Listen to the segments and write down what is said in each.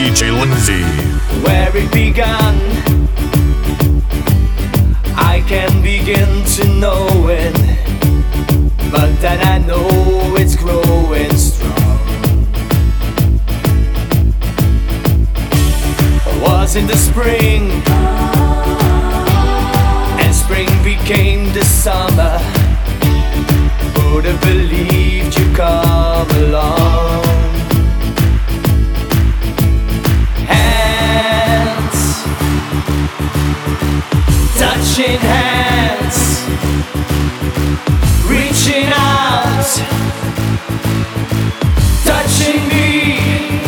DJ Lindsay. Where it began, I can begin to know it, but then I know it's growing strong. Was in the spring, and spring became the summer. Would have believed you come along. touching hands, reaching out, touching me.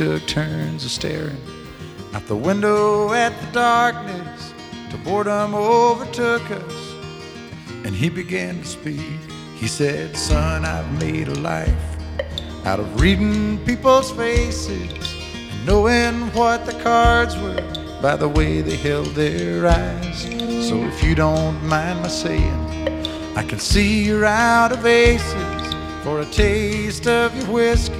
Took turns of staring out the window at the darkness. Till boredom overtook us, and he began to speak. He said, Son, I've made a life out of reading people's faces and knowing what the cards were by the way they held their eyes. So if you don't mind my saying, I can see you're out of aces. For a taste of your whiskey,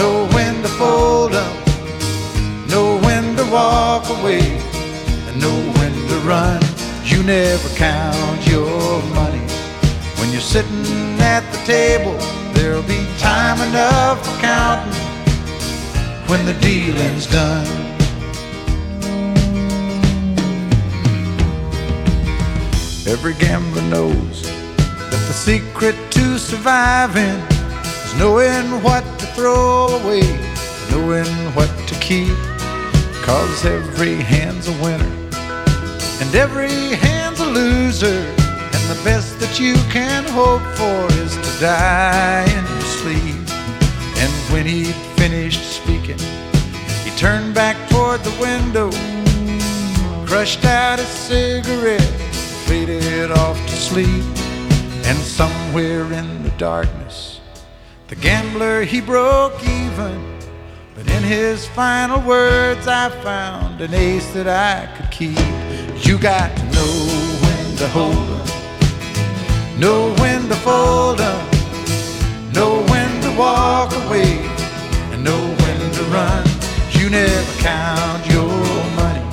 know when to fold up, know when to walk away, and know when to run. You never count your money when you're sitting at the table. There'll be time enough for counting when the dealing's done. Every gambler knows that the secret to surviving is knowing what throw away, knowing what to keep. Cause every hand's a winner and every hand's a loser. And the best that you can hope for is to die in your sleep. And when he'd finished speaking, he turned back toward the window, crushed out a cigarette, faded off to sleep. And somewhere in the darkness, the gambler he broke even. But in his final words, I found an ace that I could keep. You got to know when to hold 'em, know when to fold 'em, know when to walk away, and know when to run. You never count your money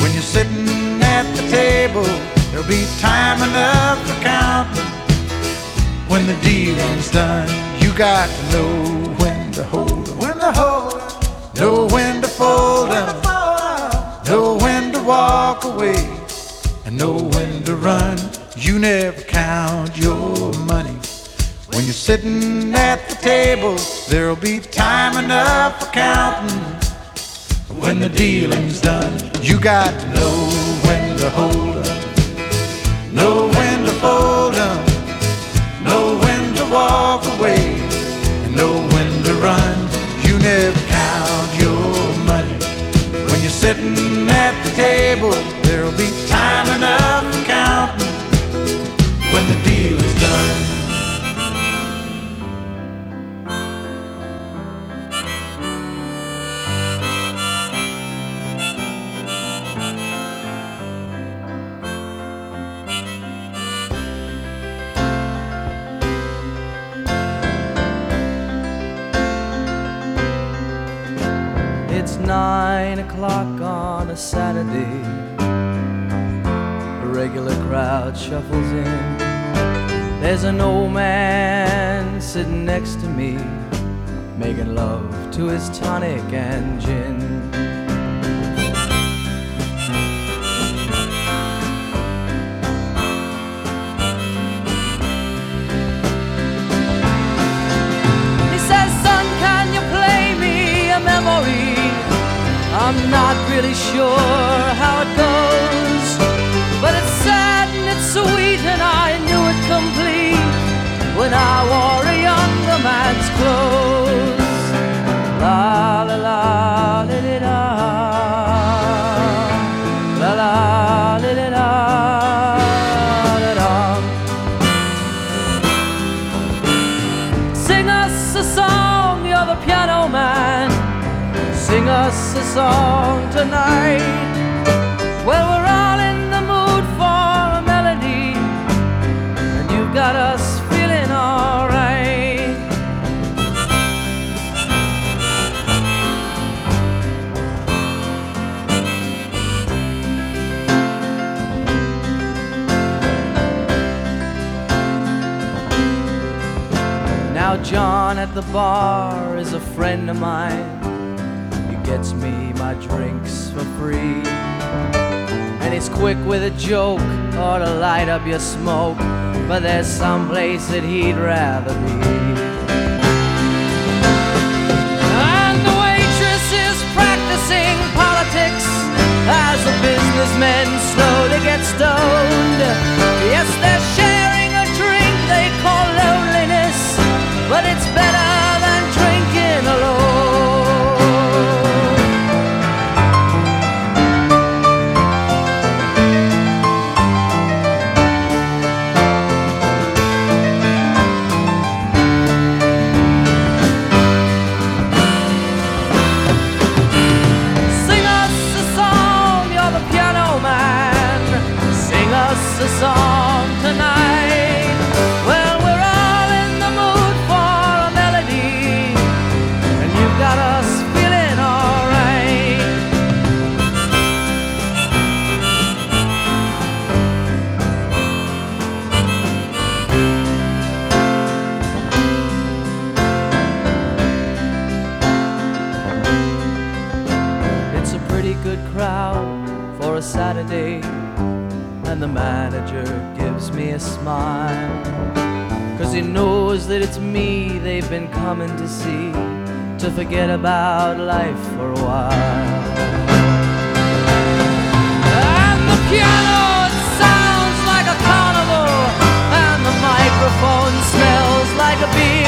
when you're sitting at the table. There'll be time enough for counting when the dealing's done. You got to know when to hold 'em, when to hold 'em, know when to fold 'em, know when to walk away, and know when to run. You never count your money. When you're sitting at the table, there'll be time enough for counting. When the dealing's done, you got to know when to hold 'em, know a regular crowd shuffles in. There's an old man sitting next to me, making love to his tonic and gin. He says, Son, can you play me a memory? I'm not really sure the bar is a friend of mine. He gets me my drinks for free. And he's quick with a joke or to light up your smoke. But there's some place that he'd rather be. And the waitress is practicing politics as the businessmen slowly get stoned. Coming to see, to forget about life for a while. And the piano sounds like a carnival, and the microphone smells like a beer.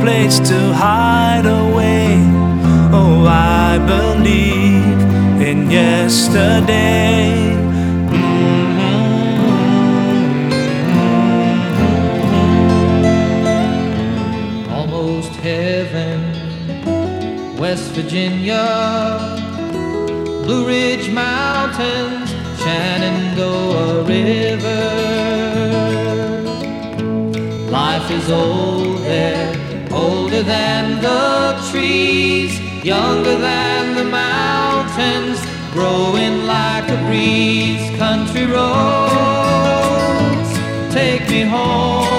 place to hide away. Oh, I believe in yesterday. Mm-hmm. Almost heaven, West Virginia, Blue Ridge Mountains, Shenandoah River. Life is old trees, younger than the mountains, growing like a breeze. Country roads, take me home.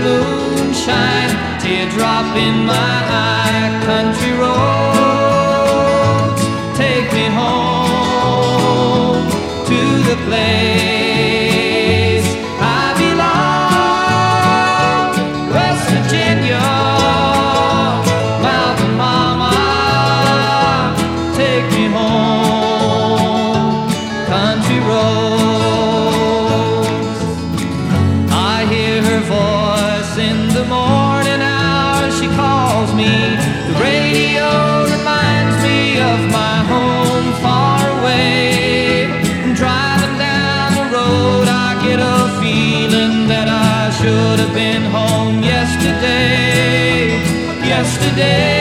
moonshine, teardrop in my eye, country road, take me home to the place. today.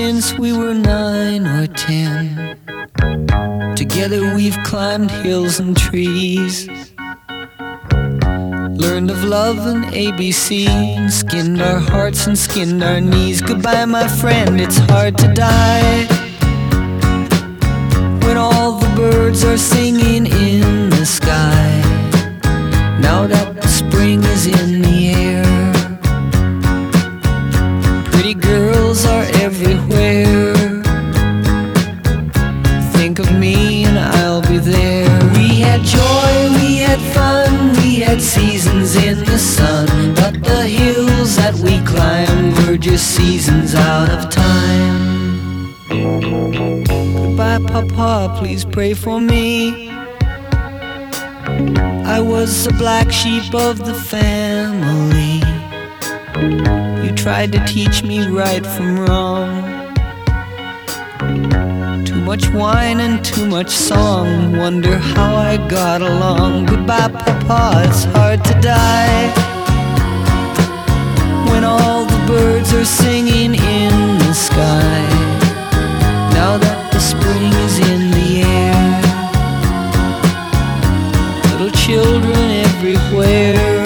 since we were nine or ten. Together we've climbed hills and trees. Learned of love and ABC, skinned our hearts and skinned our knees. Goodbye, my friend, it's hard to die when all the birds are singing in seasons out of time. Goodbye, Papa, please pray for me. I was the black sheep of the family. You tried to teach me right from wrong. Too much wine and too much song. Wonder how I got along. Goodbye, Papa, it's hard to die birds are singing in the sky. Now that the spring is in the air. Little children everywhere.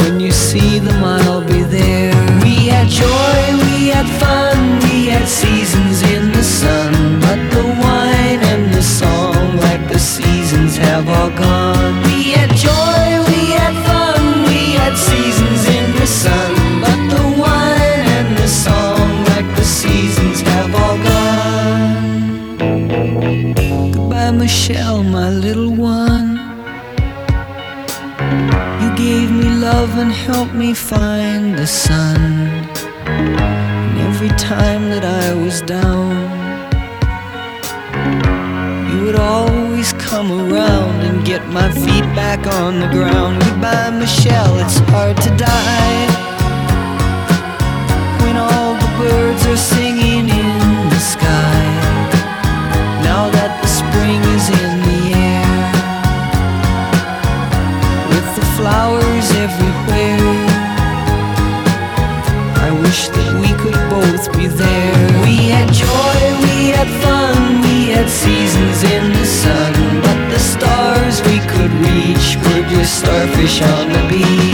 When you see them, I'll be there. We had joy, we had fun, we had seasons in the sun. But the wine and the song, like the seasons, have all gone. Love and help me find the sun. And every time that I was down, you would always come around and get my feet back on the ground. Goodbye, Michelle, it's hard to die. When all the birds are singing seasons in the sun. But the stars we could reach were just starfish on the beach.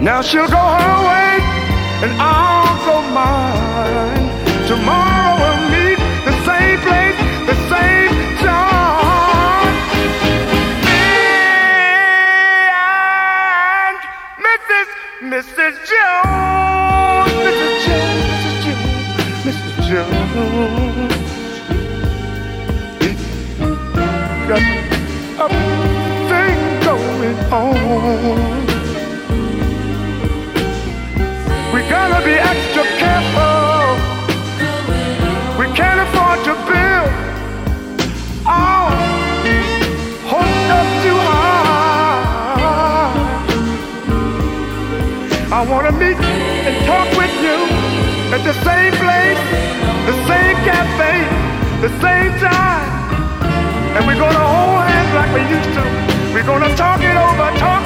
Now she'll go her way and I'll go mine. Tomorrow we'll meet the same place, the same time. Me and Mrs. Mrs. Jones, Mrs. Jones, Mrs. Jones, Mrs. Jones. Got a thing going on. The same place, the same cafe, the same time. And we're gonna hold hands like we used to. We're gonna talk it over, talk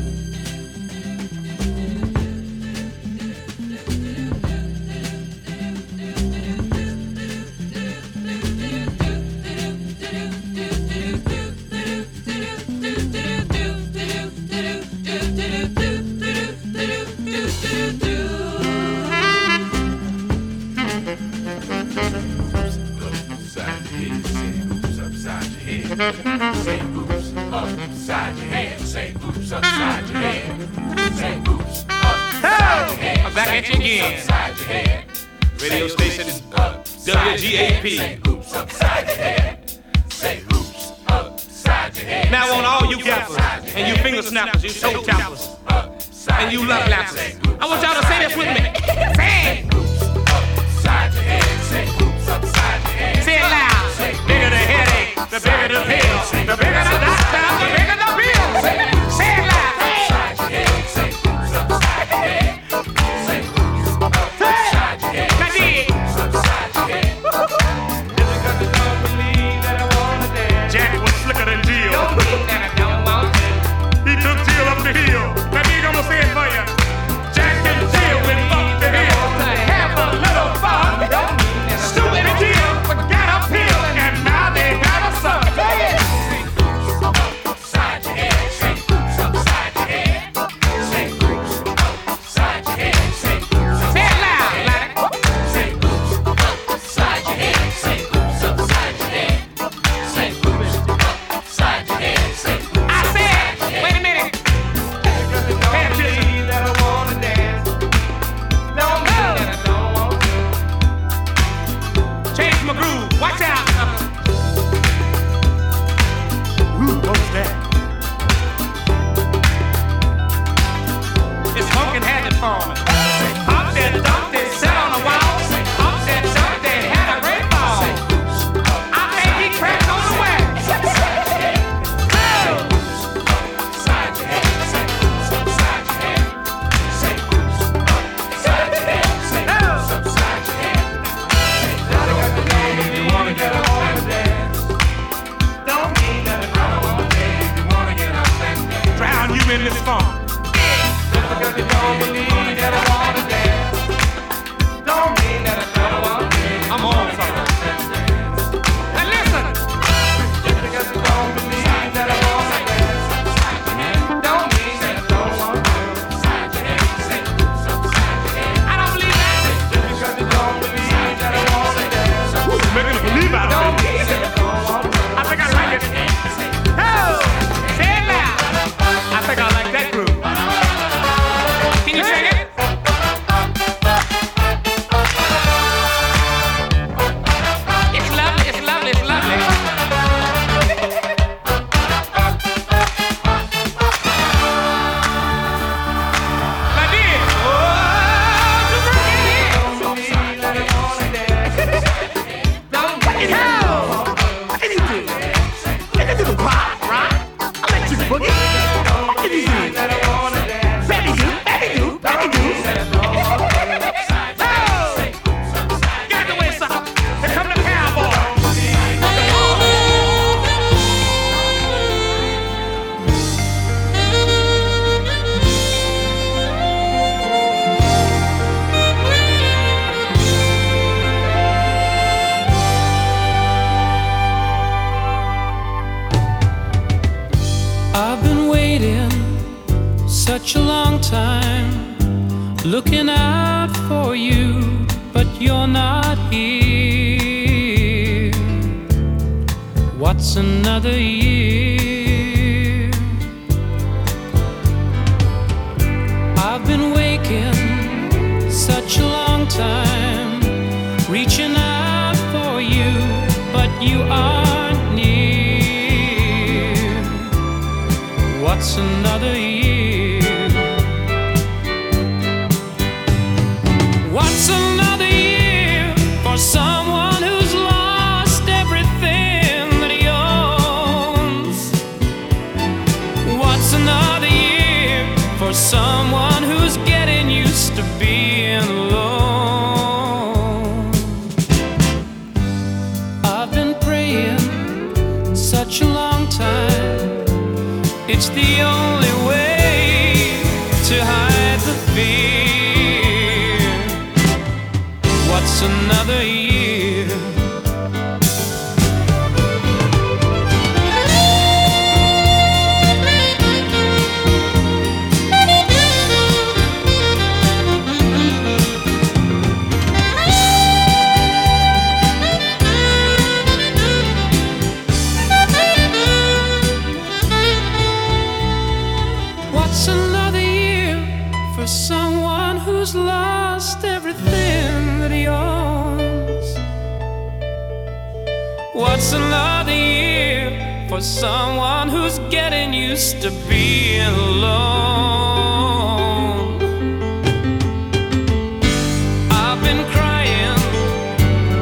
looking out for you, but you're not here. What's another year? I've been waking such a long time, reaching out for you, but you aren't near. What's another year? used to be alone. I've been crying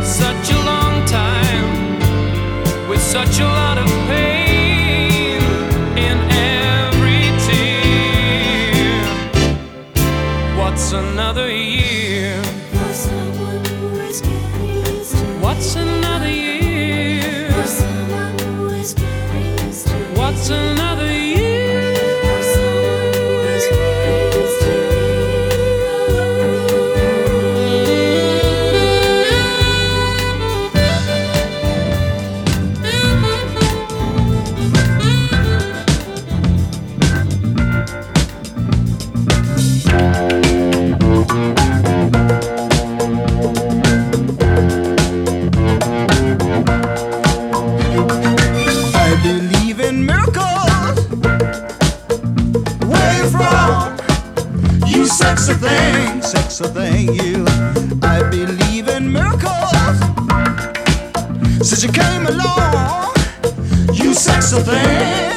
such a long time with such a You came along, you sexy thing.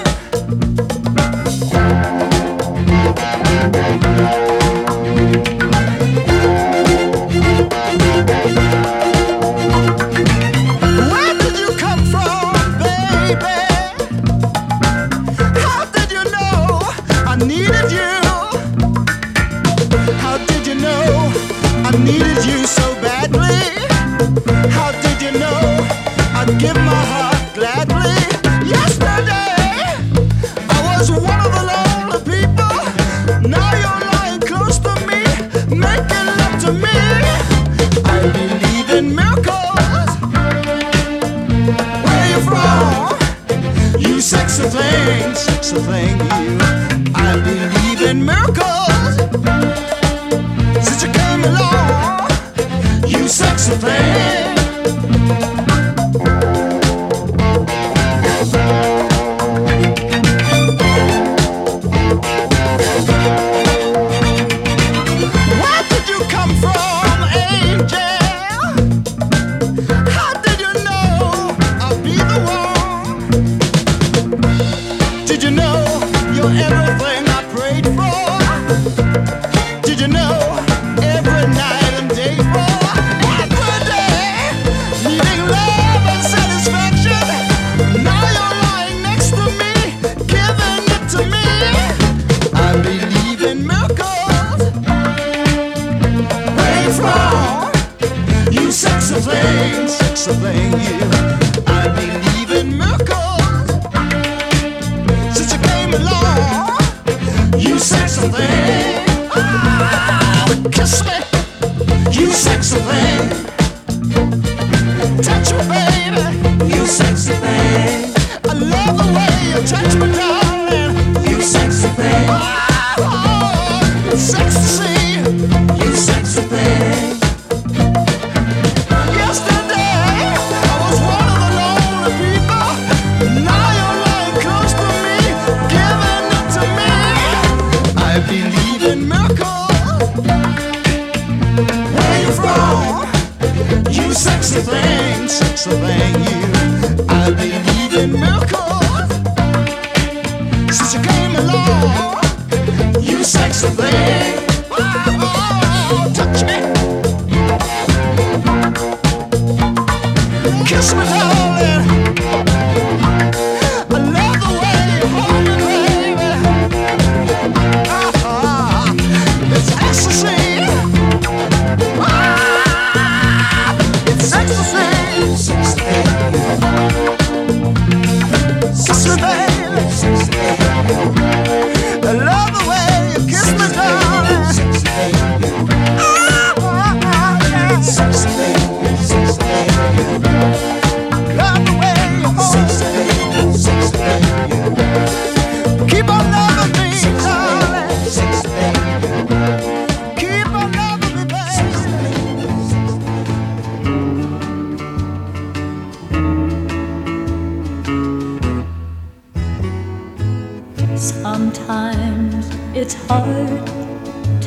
It's hard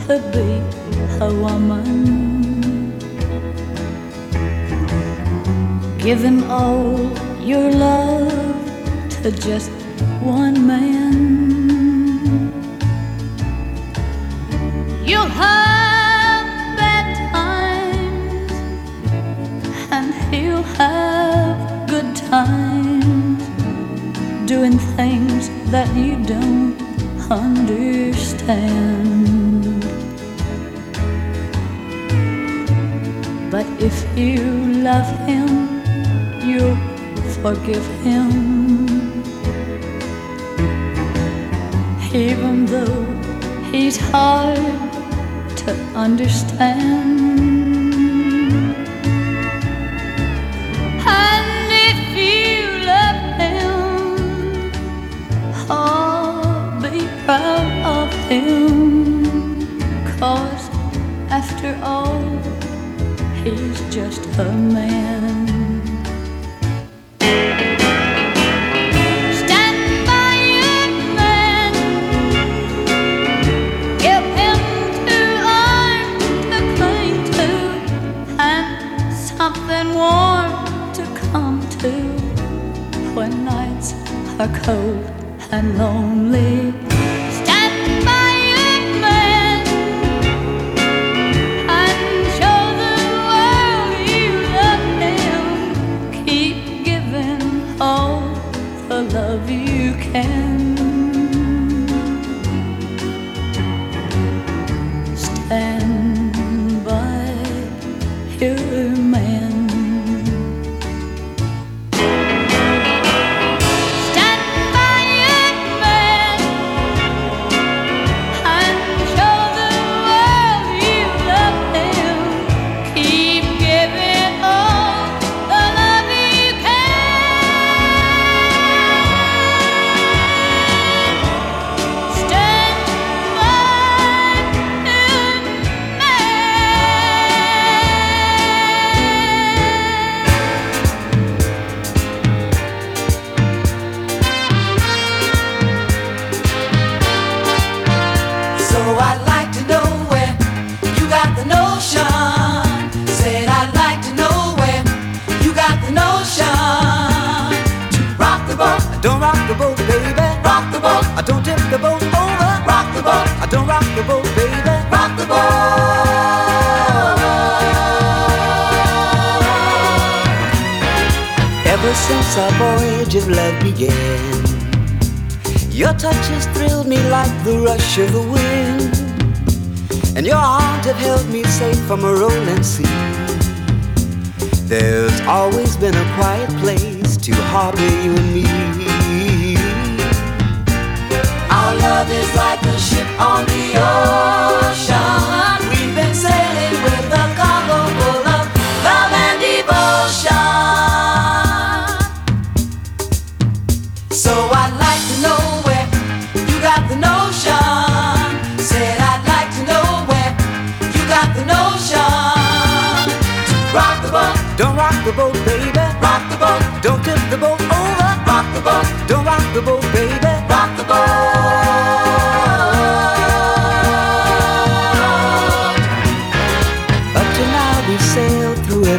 to be a woman. Give him all your love to just one man. You'll have bad times, and he'll have good times doing things that you don't understand. But if you love him, you forgive him. Even though he's hard to understand. a man. have held me safe from a rolling sea. There's always been a quiet place to harbor you and me. Our love is like a ship on the ocean. We've been sailing with the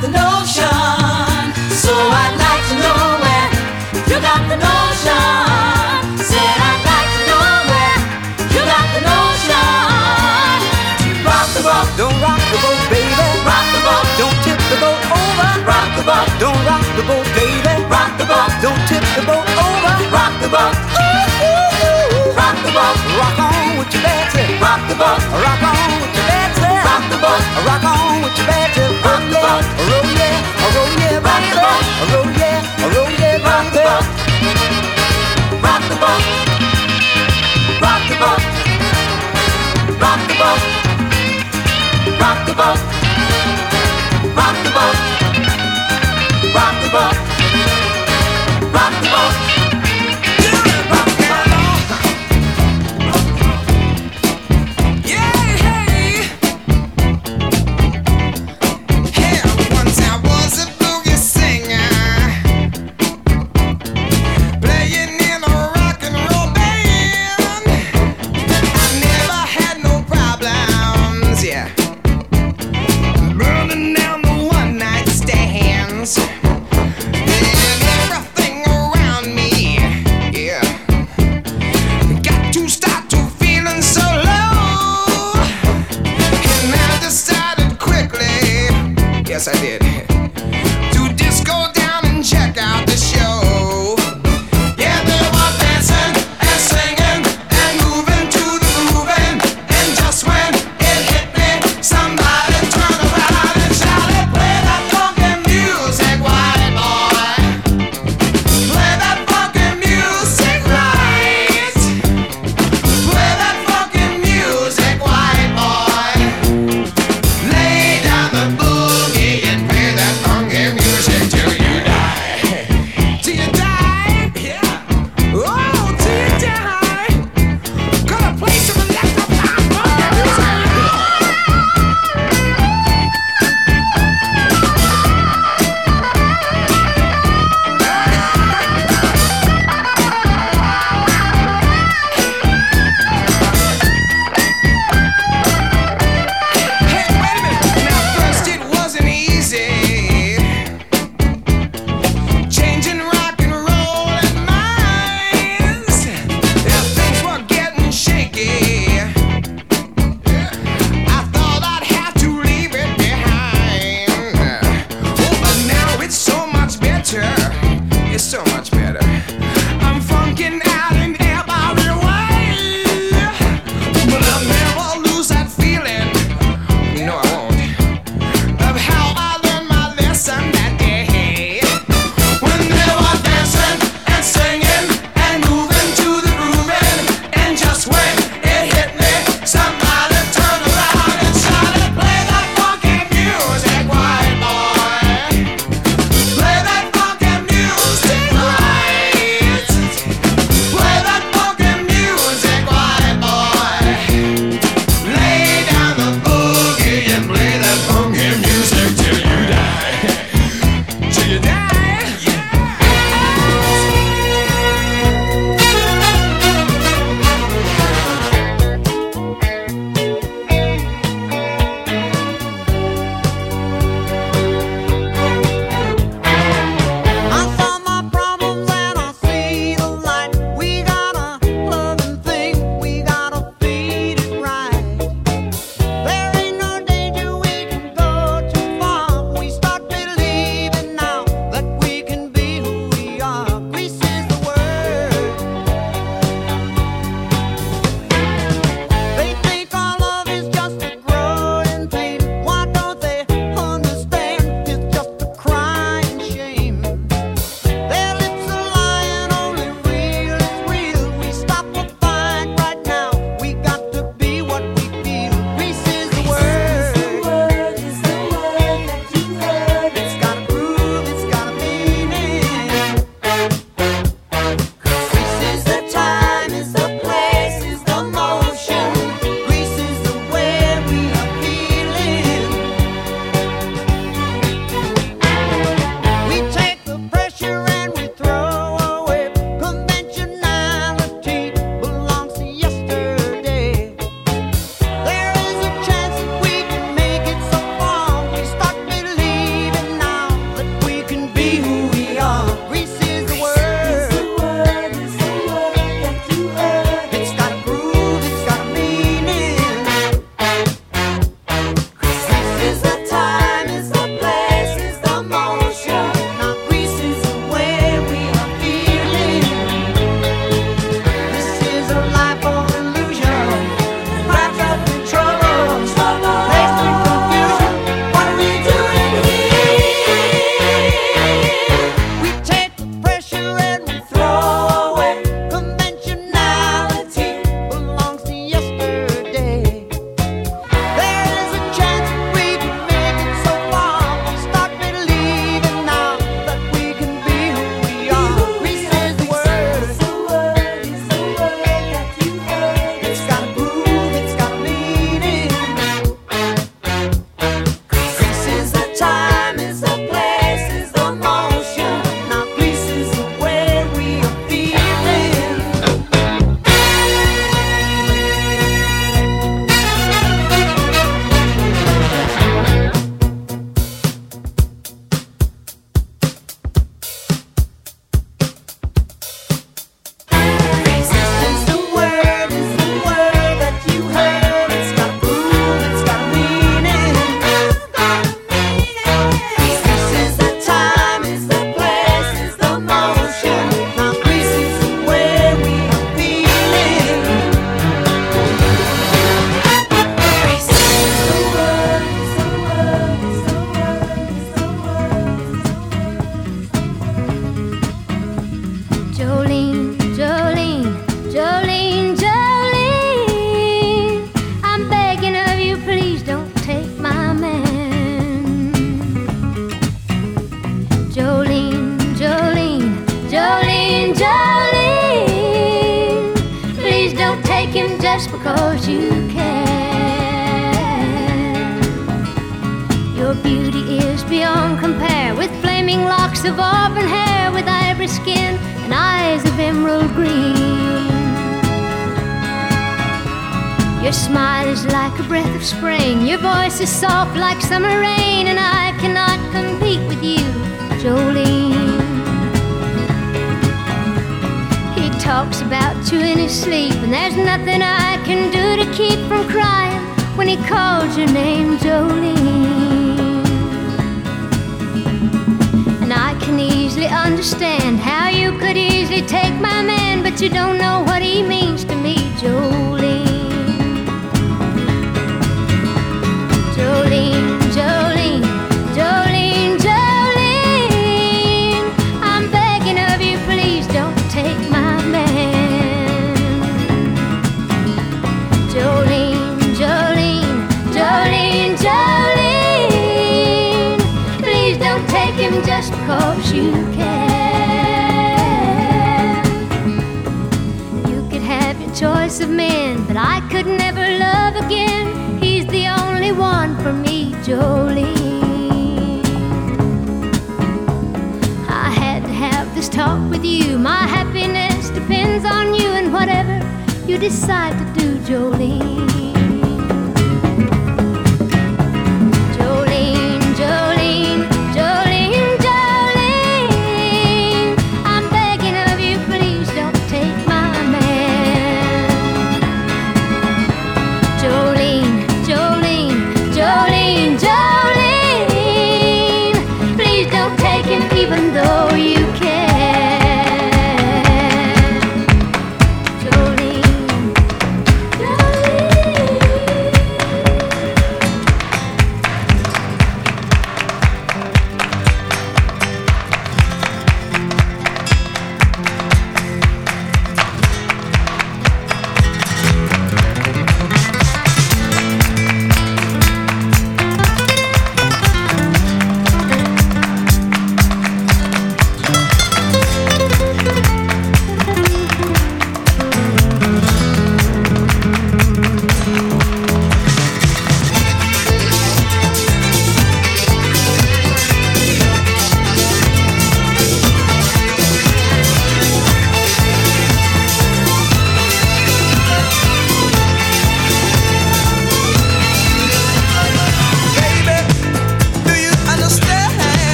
the notion. So I'd like to know where you got the notion. Said I'd like to know where you got the notion. Rock the boat, Don't rock the boat, baby. rock the boat, Don't tip the boat over. rock the boat, Don't rock the boat, baby. rock the boat, Don't tip the boat over. rock the boat, rock the boat, Rock on with your Betsy. rock the boat, Rock on boat, Rock on with your. Rock the boat. Roll yeah, roll yeah, Rock the boat. Roll. Oh, yeah, roll yeah, rock the boat, rock the boat, rock the boat, rock the boat, rock the boat,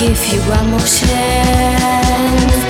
give you one more chance.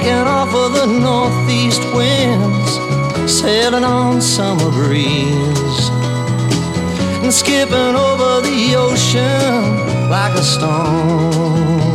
taking off of the northeast winds, sailing on summer breeze, and skipping over the ocean like a stone.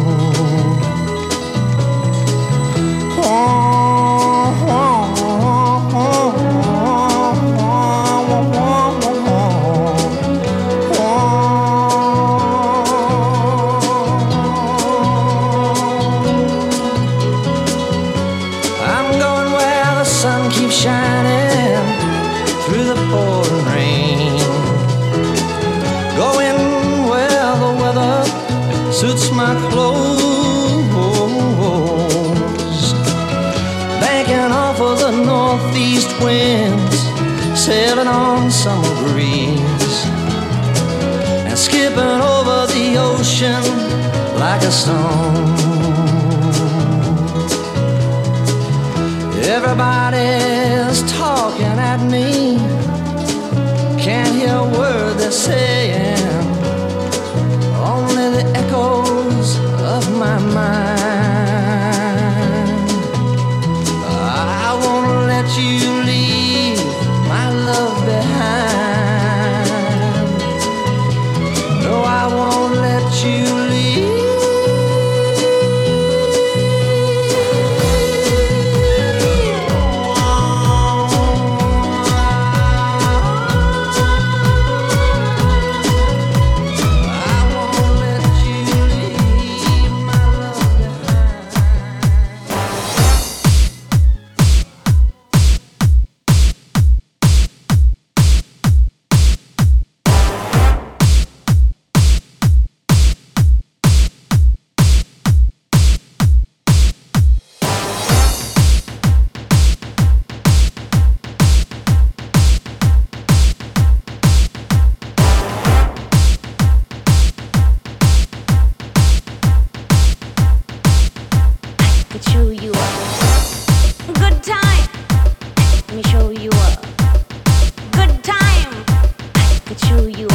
like a stone. Everybody's talking at me, can't hear a word they're saying. show you a good time. Let me show you a good time. Let me show you